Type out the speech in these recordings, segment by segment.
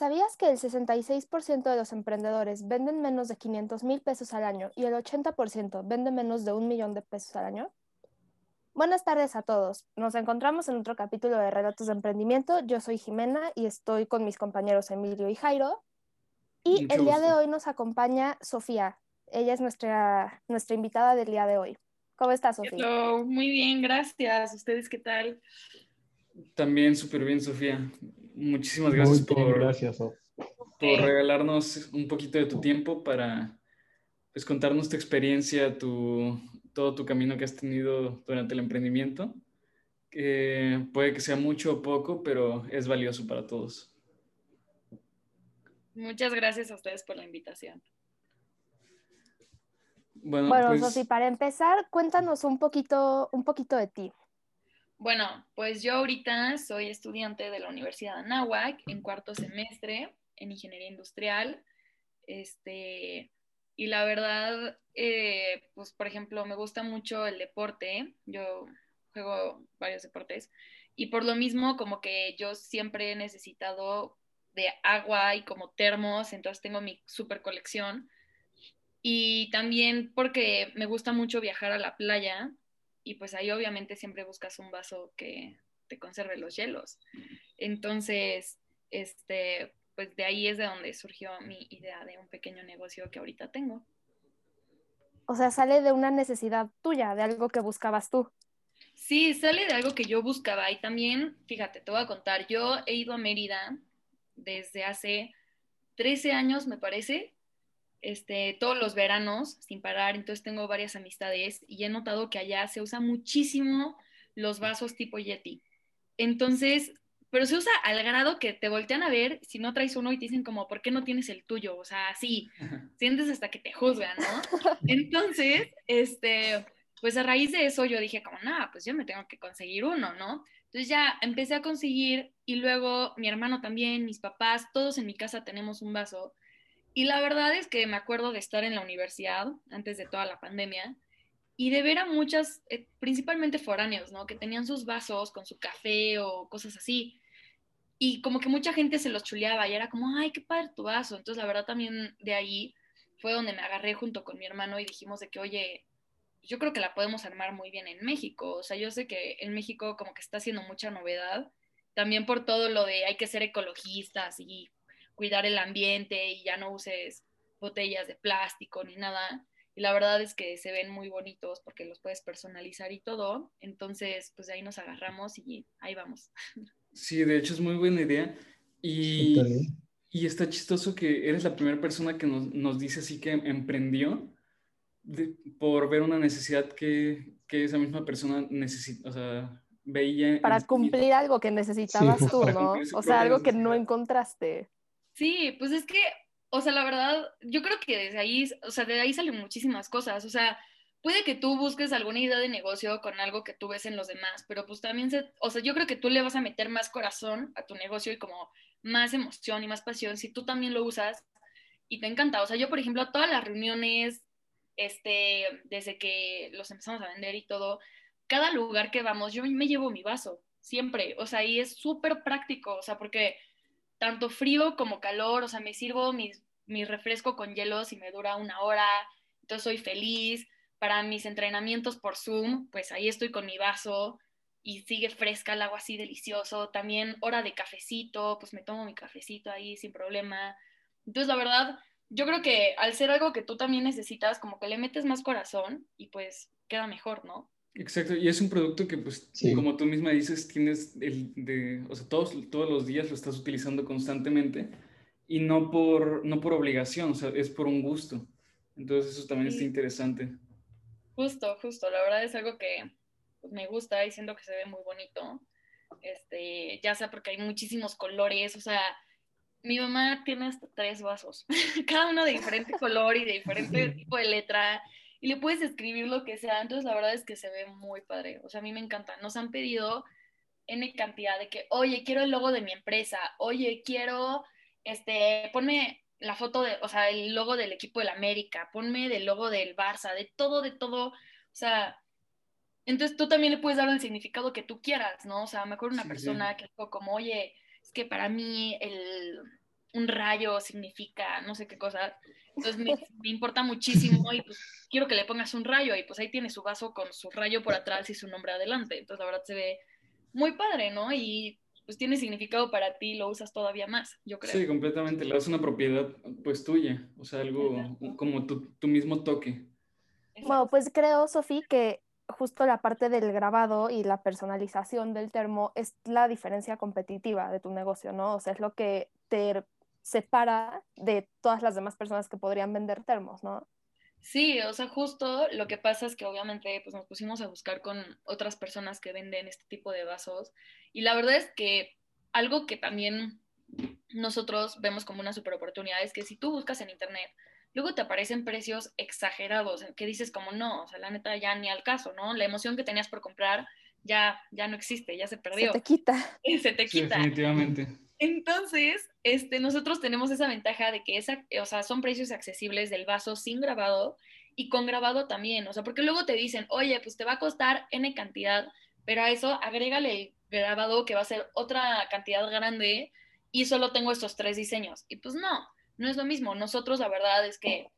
¿Sabías que el 66% de los emprendedores venden menos de 500 mil pesos al año y el 80% vende menos de un millón de pesos al año? Buenas tardes a todos. Nos encontramos en otro capítulo de Relatos de Emprendimiento. Yo soy Jimena y estoy con mis compañeros Emilio y Jairo. Y el día de hoy nos acompaña Sofía. Ella es nuestra, nuestra invitada del día de hoy. ¿Cómo estás, Sofía? Muy bien, gracias. ¿Ustedes qué tal? También súper bien, Sofía. Muchísimas gracias, por, gracias por regalarnos un poquito de tu tiempo para pues, contarnos tu experiencia, tu, todo tu camino que has tenido durante el emprendimiento, que puede que sea mucho o poco, pero es valioso para todos. Muchas gracias a ustedes por la invitación. Bueno, bueno pues... para empezar, cuéntanos un poquito, un poquito de ti. Bueno, pues yo ahorita soy estudiante de la Universidad de Anáhuac en cuarto semestre en Ingeniería Industrial. Este, y la verdad, eh, pues por ejemplo, me gusta mucho el deporte. Yo juego varios deportes. Y por lo mismo, como que yo siempre he necesitado de agua y como termos, entonces tengo mi super colección. Y también porque me gusta mucho viajar a la playa, y pues ahí obviamente siempre buscas un vaso que te conserve los hielos. Entonces, este, pues de ahí es de donde surgió mi idea de un pequeño negocio que ahorita tengo. O sea, sale de una necesidad tuya, de algo que buscabas tú. Sí, sale de algo que yo buscaba y también, fíjate, te voy a contar, yo he ido a Mérida desde hace 13 años, me parece, este, todos los veranos sin parar, entonces tengo varias amistades y he notado que allá se usa muchísimo los vasos tipo Yeti. Entonces, pero se usa al grado que te voltean a ver si no traes uno y te dicen como, ¿por qué no tienes el tuyo? O sea, sí, sientes hasta que te juzgan, ¿no? Entonces, este, pues a raíz de eso yo dije como, nada, pues yo me tengo que conseguir uno, ¿no? Entonces ya empecé a conseguir y luego mi hermano también, mis papás, todos en mi casa tenemos un vaso y la verdad es que me acuerdo de estar en la universidad antes de toda la pandemia y de ver a muchas, eh, principalmente foráneos, ¿no? Que tenían sus vasos con su café o cosas así. Y como que mucha gente se los chuleaba y era como, ay, qué padre tu vaso. Entonces, la verdad también de ahí fue donde me agarré junto con mi hermano y dijimos de que, oye, yo creo que la podemos armar muy bien en México. O sea, yo sé que en México como que está haciendo mucha novedad, también por todo lo de hay que ser ecologistas y cuidar el ambiente y ya no uses botellas de plástico ni nada. Y la verdad es que se ven muy bonitos porque los puedes personalizar y todo. Entonces, pues de ahí nos agarramos y ahí vamos. Sí, de hecho es muy buena idea. Y, y está chistoso que eres la primera persona que nos, nos dice así que emprendió por ver una necesidad que, que esa misma persona necesita, o sea, veía. Para cumplir algo que necesitabas tú, ¿no? O sea, algo que no encontraste. Sí, pues es que, o sea, la verdad, yo creo que desde ahí, o sea, de ahí salen muchísimas cosas, o sea, puede que tú busques alguna idea de negocio con algo que tú ves en los demás, pero pues también, se, o sea, yo creo que tú le vas a meter más corazón a tu negocio y como más emoción y más pasión si tú también lo usas y te encanta. O sea, yo, por ejemplo, todas las reuniones, este, desde que los empezamos a vender y todo, cada lugar que vamos, yo me llevo mi vaso, siempre, o sea, y es súper práctico, o sea, porque tanto frío como calor, o sea, me sirvo mi, refresco con hielos y me dura una hora, entonces soy feliz. Para mis entrenamientos por Zoom, pues ahí estoy con mi vaso y sigue fresca el agua así delicioso. También hora de cafecito, pues me tomo mi cafecito ahí sin problema. Entonces, la verdad, yo creo que al ser algo que tú también necesitas, como que le metes más corazón y pues queda mejor, ¿no? Exacto, y es un producto que, pues, como tú misma dices, tienes el de, o sea, todos, todos los días lo estás utilizando constantemente y no por, no por obligación, o sea, es por un gusto. Entonces eso también está interesante. Justo, justo, la verdad es algo que pues, me gusta y siento que se ve muy bonito, este, ya sea porque hay muchísimos colores, o sea, mi mamá tiene hasta tres vasos, cada uno de diferente color y de diferente tipo de letra y le puedes escribir lo que sea. Entonces, la verdad es que se ve muy padre. O sea, a mí me encanta. Nos han pedido N cantidad de que, oye, quiero el logo de mi empresa, oye, quiero, este, ponme la foto de, o sea, el logo del equipo del América, ponme del logo del Barça, de todo, de todo. O sea, entonces tú también le puedes dar el significado que tú quieras, ¿no? O sea, me acuerdo una persona que dijo como, oye, es que para mí el, un rayo significa no sé qué cosa. Entonces me, me, importa muchísimo y pues quiero que le pongas un rayo y pues ahí tiene su vaso con su rayo por atrás y su nombre adelante. Entonces la verdad se ve muy padre, ¿no? Y pues tiene significado para ti, lo usas todavía más, yo creo. Sí, completamente, le das una propiedad pues tuya, o sea, algo como tu, tu mismo toque. Bueno, pues creo, Sofía, que justo la parte del grabado y la personalización del termo es la diferencia competitiva de tu negocio, ¿no? O sea, es lo que te separa de todas las demás personas que podrían vender termos, ¿no? Sí, o sea, justo lo que pasa es que obviamente pues nos pusimos a buscar con otras personas que venden este tipo de vasos y la verdad es que algo que también nosotros vemos como una super oportunidad es que si tú buscas en internet luego te aparecen precios exagerados, que dices como no, o sea, la neta ya ni al caso, ¿no? La emoción que tenías por comprar ya, ya no existe, ya se perdió. Se te quita. se te quita. definitivamente. Entonces, este, nosotros tenemos esa ventaja de que esa, o sea, son precios accesibles del vaso sin grabado y con grabado también, o sea, porque luego te dicen, oye, pues te va a costar N cantidad, pero a eso agrégale el grabado que va a ser otra cantidad grande y solo tengo estos tres diseños. Y pues no, no es lo mismo. Nosotros la verdad es que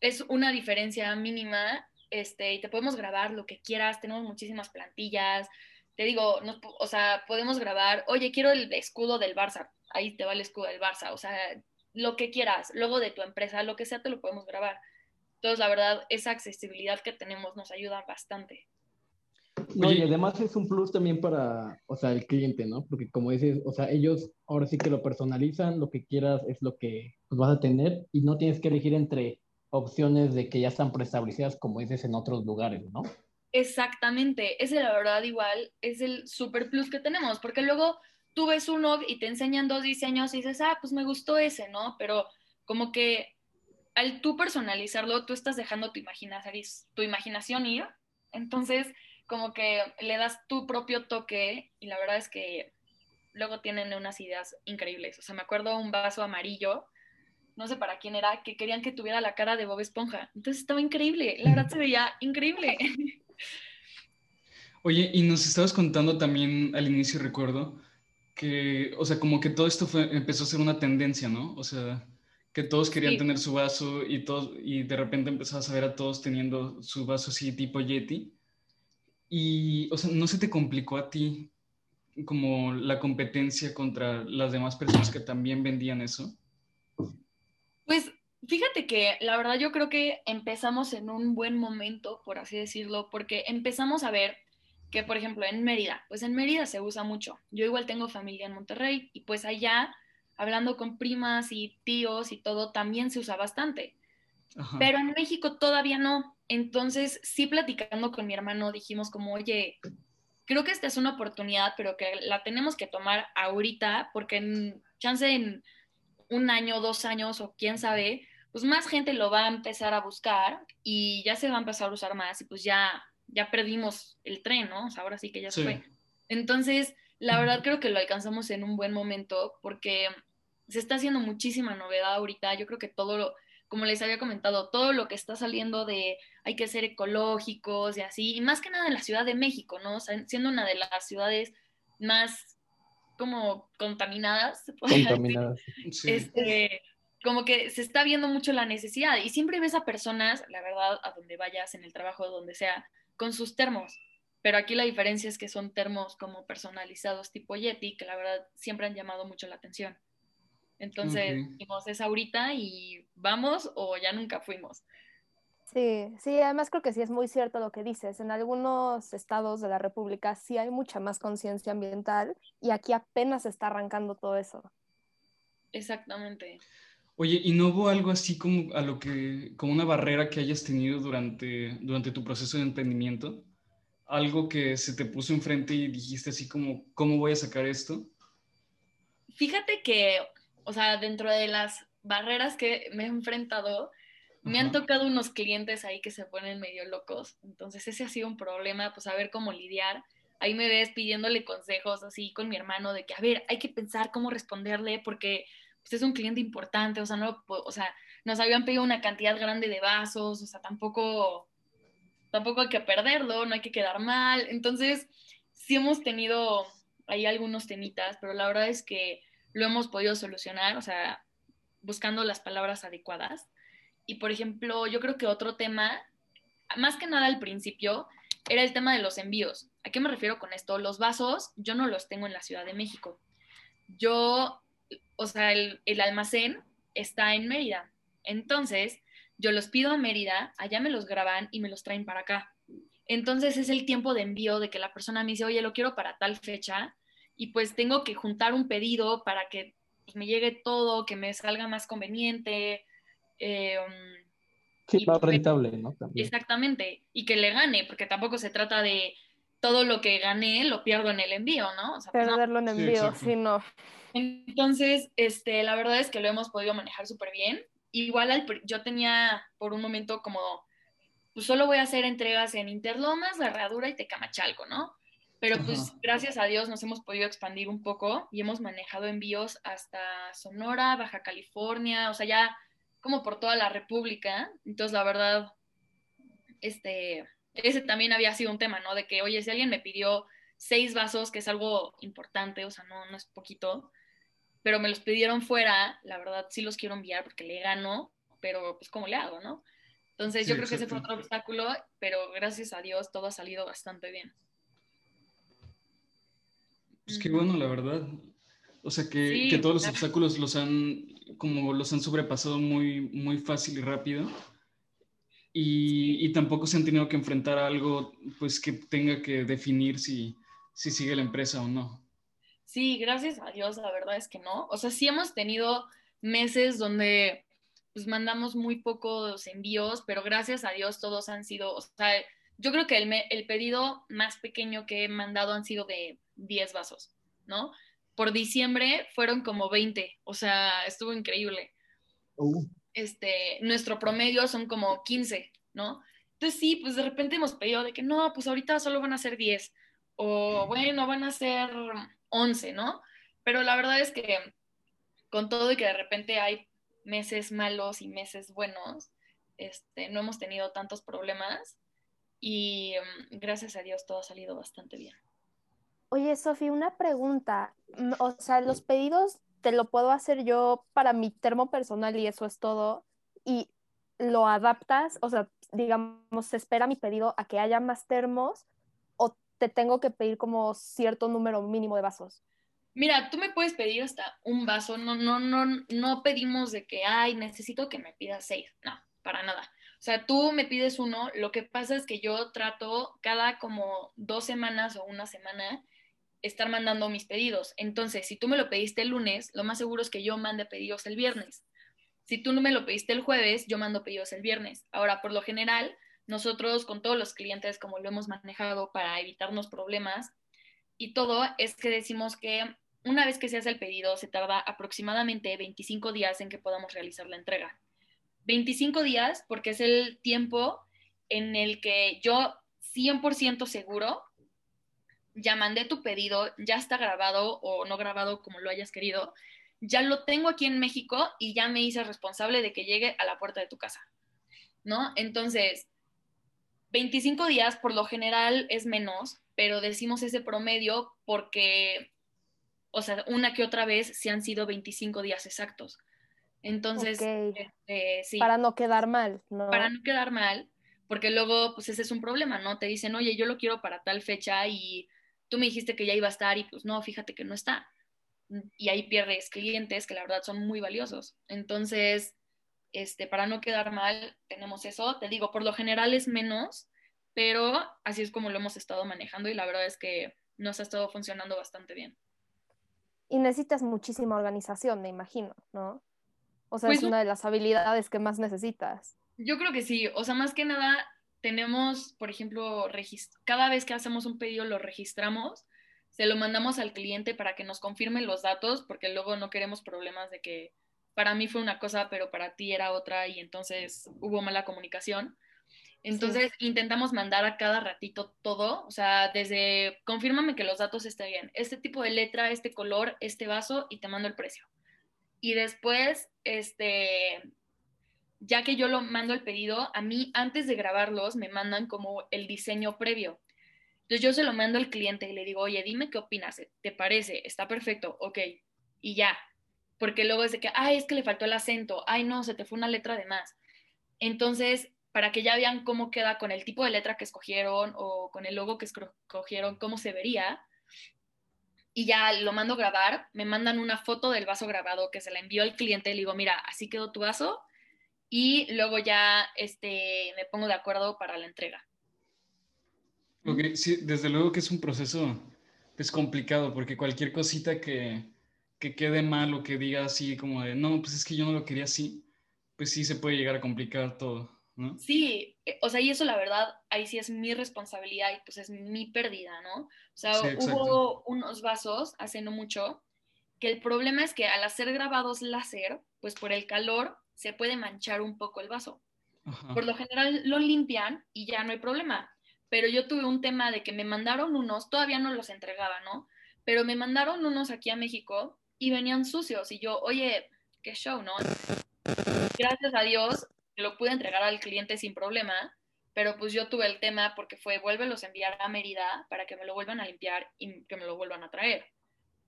es una diferencia mínima este, y te podemos grabar lo que quieras, tenemos muchísimas plantillas. Te digo, no, o sea, podemos grabar, oye, quiero el escudo del Barça, ahí te va el escudo del Barça, o sea, lo que quieras, luego de tu empresa, lo que sea, te lo podemos grabar. Entonces, la verdad, esa accesibilidad que tenemos nos ayuda bastante. No, y además es un plus también para, o sea, el cliente, ¿no? Porque como dices, o sea, ellos ahora sí que lo personalizan, lo que quieras es lo que pues, vas a tener y no tienes que elegir entre opciones de que ya están preestablecidas, como dices, en otros lugares, ¿no? Exactamente, ese la verdad igual es el super plus que tenemos, porque luego tú ves uno y te enseñan dos diseños y dices, ah, pues me gustó ese, ¿no? Pero como que al tú personalizarlo, tú estás dejando tu imaginación, tu imaginación ir, entonces como que le das tu propio toque y la verdad es que luego tienen unas ideas increíbles. O sea, me acuerdo un vaso amarillo, no sé para quién era, que querían que tuviera la cara de Bob Esponja. Entonces estaba increíble, la verdad se veía increíble. Oye, y nos estabas contando también al inicio, recuerdo, que, o sea, como que todo esto fue, empezó a ser una tendencia, ¿no? O sea, que todos querían tener su vaso y, todos, y de repente empezabas a ver a todos teniendo su vaso así tipo Yeti. Y, o sea, ¿no se te complicó a ti como la competencia contra las demás personas que también vendían eso? Pues fíjate que la verdad yo creo que empezamos en un buen momento, por así decirlo, porque empezamos a ver que, por ejemplo, en Mérida, pues en Mérida se usa mucho. Yo igual tengo familia en Monterrey y pues allá, hablando con primas y tíos y todo, también se usa bastante. Pero en México todavía no. Entonces, sí platicando con mi hermano, dijimos como, oye, creo que esta es una oportunidad, pero que la tenemos que tomar ahorita, porque en chance en un año, dos años o quién sabe, pues más gente lo va a empezar a buscar y ya se va a empezar a usar más y pues ya, ya perdimos el tren, ¿no? O sea, ahora sí que ya se fue. Entonces, la verdad creo que lo alcanzamos en un buen momento porque se está haciendo muchísima novedad ahorita. Yo creo que todo lo como les había comentado, todo lo que está saliendo de hay que ser ecológicos y así, y más que nada en la Ciudad de México, ¿no? O sea, siendo una de las ciudades más como contaminadas, se puede contaminadas. Este, como que se está viendo mucho la necesidad y siempre ves a personas, la verdad, a donde vayas, en el trabajo, donde sea, con sus termos. Pero aquí la diferencia es que son termos como personalizados tipo Yeti, que la verdad siempre han llamado mucho la atención. Entonces, dijimos, es ahorita y vamos o ya nunca fuimos. Sí, sí, además creo que sí es muy cierto lo que dices. En algunos estados de la República sí hay mucha más conciencia ambiental y aquí apenas está arrancando todo eso. Exactamente. Oye, ¿y no hubo algo así como a lo que, como una barrera que hayas tenido durante, durante tu proceso de emprendimiento? Algo que se te puso enfrente y dijiste así como, ¿cómo voy a sacar esto? Fíjate que o sea, dentro de las barreras que me he enfrentado, me han tocado unos clientes ahí que se ponen medio locos. Entonces ese ha sido un problema, pues a ver cómo lidiar. Ahí me ves pidiéndole consejos así con mi hermano de que, a ver, hay que pensar cómo responderle porque pues, es un cliente importante, o sea, no, o sea, nos habían pedido una cantidad grande de vasos, o sea, tampoco, tampoco hay que perderlo, no hay que quedar mal. Entonces, sí hemos tenido ahí algunos temitas, pero la verdad es que lo hemos podido solucionar, o sea, buscando las palabras adecuadas. Y por ejemplo, yo creo que otro tema, más que nada al principio, era el tema de los envíos. ¿A qué me refiero con esto? Los vasos yo no los tengo en la Ciudad de México. Yo, o sea, el, almacén está en Mérida. Entonces, yo los pido a Mérida, allá me los graban y me los traen para acá. Entonces es el tiempo de envío de que la persona me dice, oye, lo quiero para tal fecha y pues tengo que juntar un pedido para que pues, me llegue todo, que me salga más conveniente. Eh, sí, más pues, rentable, ¿no? Exactamente, y que le gane, porque tampoco se trata de todo lo que gané lo pierdo en el envío, ¿no? O sea, pues, Perderlo en envío, sí, no. Entonces, este, la verdad es que lo hemos podido manejar súper bien. Igual yo tenía por un momento como, pues solo voy a hacer entregas en Interlomas, La Herradura y Tecamachalco, ¿no? Pero pues gracias a Dios nos hemos podido expandir un poco y hemos manejado envíos hasta Sonora, Baja California, o sea, ya como por toda la República. Entonces, la verdad, este, ese también había sido un tema, ¿no? De que, oye, si alguien me pidió seis vasos, que es algo importante, o sea, no, no es poquito, pero me los pidieron fuera, la verdad sí los quiero enviar porque le gano, pero pues ¿cómo le hago, no? Entonces yo creo que ese fue otro obstáculo, pero gracias a Dios todo ha salido bastante bien. Pues qué bueno, la verdad. O sea, que, que todos los obstáculos los han, como los han sobrepasado muy, muy fácil y rápido. Y, y, tampoco se han tenido que enfrentar a algo, pues, que tenga que definir si, si sigue la empresa o no. Sí, gracias a Dios, la verdad es que no. O sea, sí hemos tenido meses donde pues mandamos muy pocos envíos, pero gracias a Dios todos han sido, o sea, yo creo que el, el pedido más pequeño que he mandado han sido de 10 vasos, ¿no? Por diciembre fueron como 20, o sea, estuvo increíble. Uh. Este, nuestro promedio son como 15, ¿no? Entonces sí, pues de repente hemos pedido de que no, pues ahorita solo van a ser 10, o bueno, van a ser 11, ¿no? Pero la verdad es que con todo y que de repente hay meses malos y meses buenos, este, no hemos tenido tantos problemas y mm, gracias a Dios todo ha salido bastante bien. Oye, Sofi, una pregunta. Mm, o sea, los pedidos te lo puedo hacer yo para mi termo personal y eso es todo. Y lo adaptas, o sea, digamos, se espera mi pedido a que haya más termos te tengo que pedir como cierto número mínimo de vasos? Mira, tú me puedes pedir hasta un vaso, no, no, no, no pedimos de que, ay, necesito que me pidas seis, no, para nada. O sea, tú me pides uno, lo que pasa es que yo trato cada como dos semanas o una semana estar mandando mis pedidos. Entonces, si tú me lo pediste el lunes, lo más seguro es que yo mande pedidos el viernes. Si tú no me lo pediste el jueves, yo mando pedidos el viernes. Ahora, por lo general, nosotros con todos los clientes, como lo hemos manejado para evitarnos problemas y todo, es que decimos que una vez que se hace el pedido, se tarda aproximadamente 25 días en que podamos realizar la entrega. 25 días porque es el tiempo en el que yo 100% seguro ya mandé tu pedido, ya está grabado o no grabado como lo hayas querido, ya lo tengo aquí en México y ya me hice responsable de que llegue a la puerta de tu casa, ¿no? Entonces, 25 días por lo general es menos, pero decimos ese promedio porque, o sea, una que otra vez se han sido 25 días exactos. Entonces, este, sí. Para no quedar mal, ¿no? Para no quedar mal, porque luego, pues ese es un problema, ¿no? Te dicen, oye, yo lo quiero para tal fecha y tú me dijiste que ya iba a estar y pues no, fíjate que no está. Y ahí pierdes clientes que la verdad son muy valiosos. Entonces, este, para no quedar mal, tenemos eso. Te digo, por lo general es menos, pero así es como lo hemos estado manejando y la verdad es que nos ha estado funcionando bastante bien. Y necesitas muchísima organización, me imagino, ¿no? O sea, es pues una de las habilidades que más necesitas. Yo creo que sí. O sea, más que nada, tenemos, por ejemplo, cada vez que hacemos un pedido lo registramos, se lo mandamos al cliente para que nos confirme los datos, porque luego no queremos problemas de que para mí fue una cosa, pero para ti era otra y entonces hubo mala comunicación. Entonces intentamos mandar a cada ratito todo, o sea, desde confírmame que los datos estén bien, este tipo de letra, este color, este vaso y te mando el precio. Y después, este, ya que yo lo mando el pedido, a mí antes de grabarlos me mandan como el diseño previo. Entonces yo se lo mando al cliente y le digo, oye, dime qué opinas, ¿te parece? ¿Está perfecto? Ok, y ya. Porque luego es de que, ay, es que le faltó el acento, ay, no, se te fue una letra de más. Entonces, para que ya vean cómo queda con el tipo de letra que escogieron o con el logo que escogieron, cómo se vería. Y ya lo mando a grabar, me mandan una foto del vaso grabado que se la envió al cliente, le digo, mira, así quedó tu vaso, y luego ya este, me pongo de acuerdo para la entrega. Ok, sí, desde luego que es un proceso es complicado porque cualquier cosita que, que quede mal o que diga así como de, no, pues es que yo no lo quería así, pues sí se puede llegar a complicar todo. ¿No? Sí, eh, o sea, y eso la verdad, ahí sí es mi responsabilidad y pues es mi pérdida, ¿no? O sea, hubo unos vasos hace no mucho que el problema es que al hacer grabados láser, pues por el calor se puede manchar un poco el vaso. Por lo general lo limpian y ya no hay problema. Pero yo tuve un tema de que me mandaron unos, todavía no los entregaba, ¿no? Pero me mandaron unos aquí a México y venían sucios y yo, oye, qué show, ¿no? Gracias a Dios lo pude entregar al cliente sin problema, pero pues yo tuve el tema porque fue, vuélvelos a enviar a Mérida para que me lo vuelvan a limpiar y que me lo vuelvan a traer,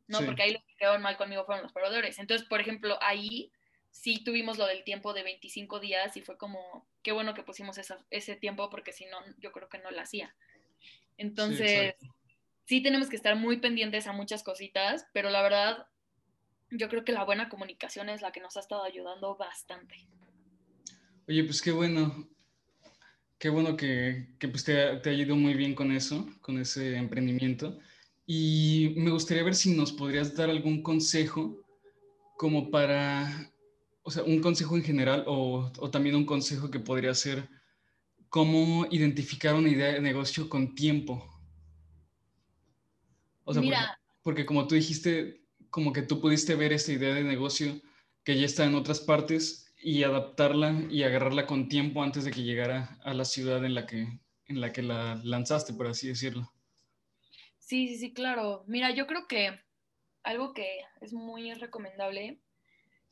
¿no? Porque ahí los que quedaron mal conmigo fueron los proveedores. Entonces, por ejemplo, ahí sí tuvimos lo del tiempo de 25 días y fue como, qué bueno que pusimos ese tiempo porque si no, yo creo que no lo hacía. Entonces, sí, tenemos que estar muy pendientes a muchas cositas, pero la verdad, yo creo que la buena comunicación es la que nos ha estado ayudando bastante. Oye, pues qué bueno. Qué bueno que, que pues te, te ha ido muy bien con eso, con ese emprendimiento. Y me gustaría ver si nos podrías dar algún consejo como para o sea, un consejo en general o, también un consejo que podría ser cómo identificar una idea de negocio con tiempo. O sea, Mira. Porque, como tú dijiste, como que tú pudiste ver esta idea de negocio que ya está en otras partes y adaptarla y agarrarla con tiempo antes de que llegara a la ciudad en la que, en la, que la lanzaste, por así decirlo. Sí, sí, sí, claro. Mira, yo creo que algo que es muy recomendable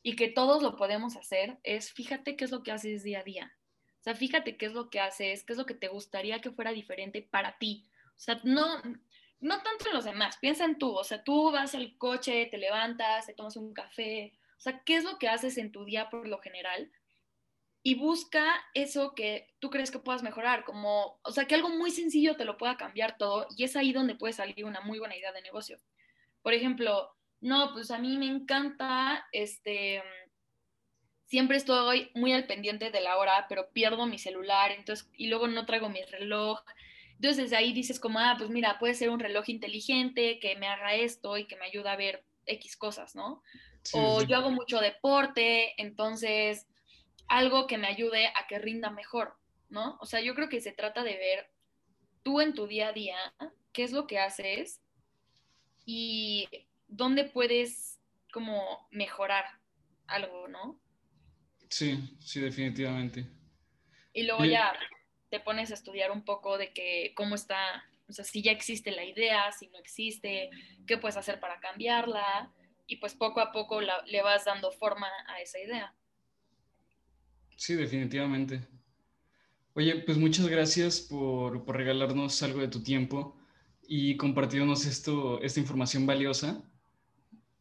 y que todos lo podemos hacer es fíjate qué es lo que haces día a día. O sea, fíjate qué es lo que haces, qué es lo que te gustaría que fuera diferente para ti. O sea, no, no tanto en los demás, piensa en tú. O sea, tú vas al coche, te levantas, te tomas un café. O sea, ¿qué es lo que haces en tu día por lo general? Y busca eso que tú crees que puedas mejorar, como, o sea, que algo muy sencillo te lo pueda cambiar todo y es ahí donde puede salir una muy buena idea de negocio. Por ejemplo, no, pues a mí me encanta, este, siempre estoy muy al pendiente de la hora, pero pierdo mi celular, entonces, y luego no traigo mi reloj. Entonces desde ahí dices como, ah, pues mira, puede ser un reloj inteligente que me haga esto y que me ayude a ver X cosas, ¿no? o yo hago mucho deporte, entonces algo que me ayude a que rinda mejor, ¿no? O sea, yo creo que se trata de ver tú en tu día a día qué es lo que haces y dónde puedes como mejorar algo, ¿no? Sí, sí, definitivamente. Y luego ya te pones a estudiar un poco de que cómo está, o sea, si ya existe la idea, si no existe, qué puedes hacer para cambiarla, y pues poco a poco le vas dando forma a esa idea. Sí, definitivamente. Oye, pues muchas gracias por, por regalarnos algo de tu tiempo y compartirnos esto, esta información valiosa.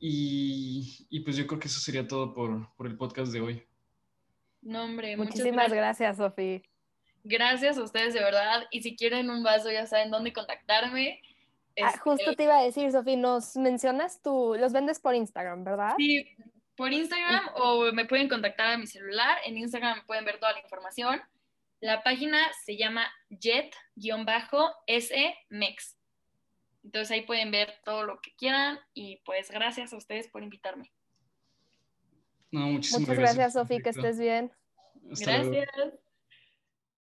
Y, pues yo creo que eso sería todo por, el podcast de hoy. No, hombre, muchísimas gracias, Sofi. Gracias a ustedes de verdad. Y si quieren un vaso, ya saben dónde contactarme. Ah, este, justo te iba a decir, Sofi, nos mencionas tú, los vendes por Instagram, ¿verdad? Sí, por Instagram o me pueden contactar a mi celular. En Instagram pueden ver toda la información. La página se llama jet-s-mex. Entonces ahí pueden ver todo lo que quieran y pues gracias a ustedes por invitarme. No, muchísimas Muchas gracias, gracias Sofi, que estés bien. gracias.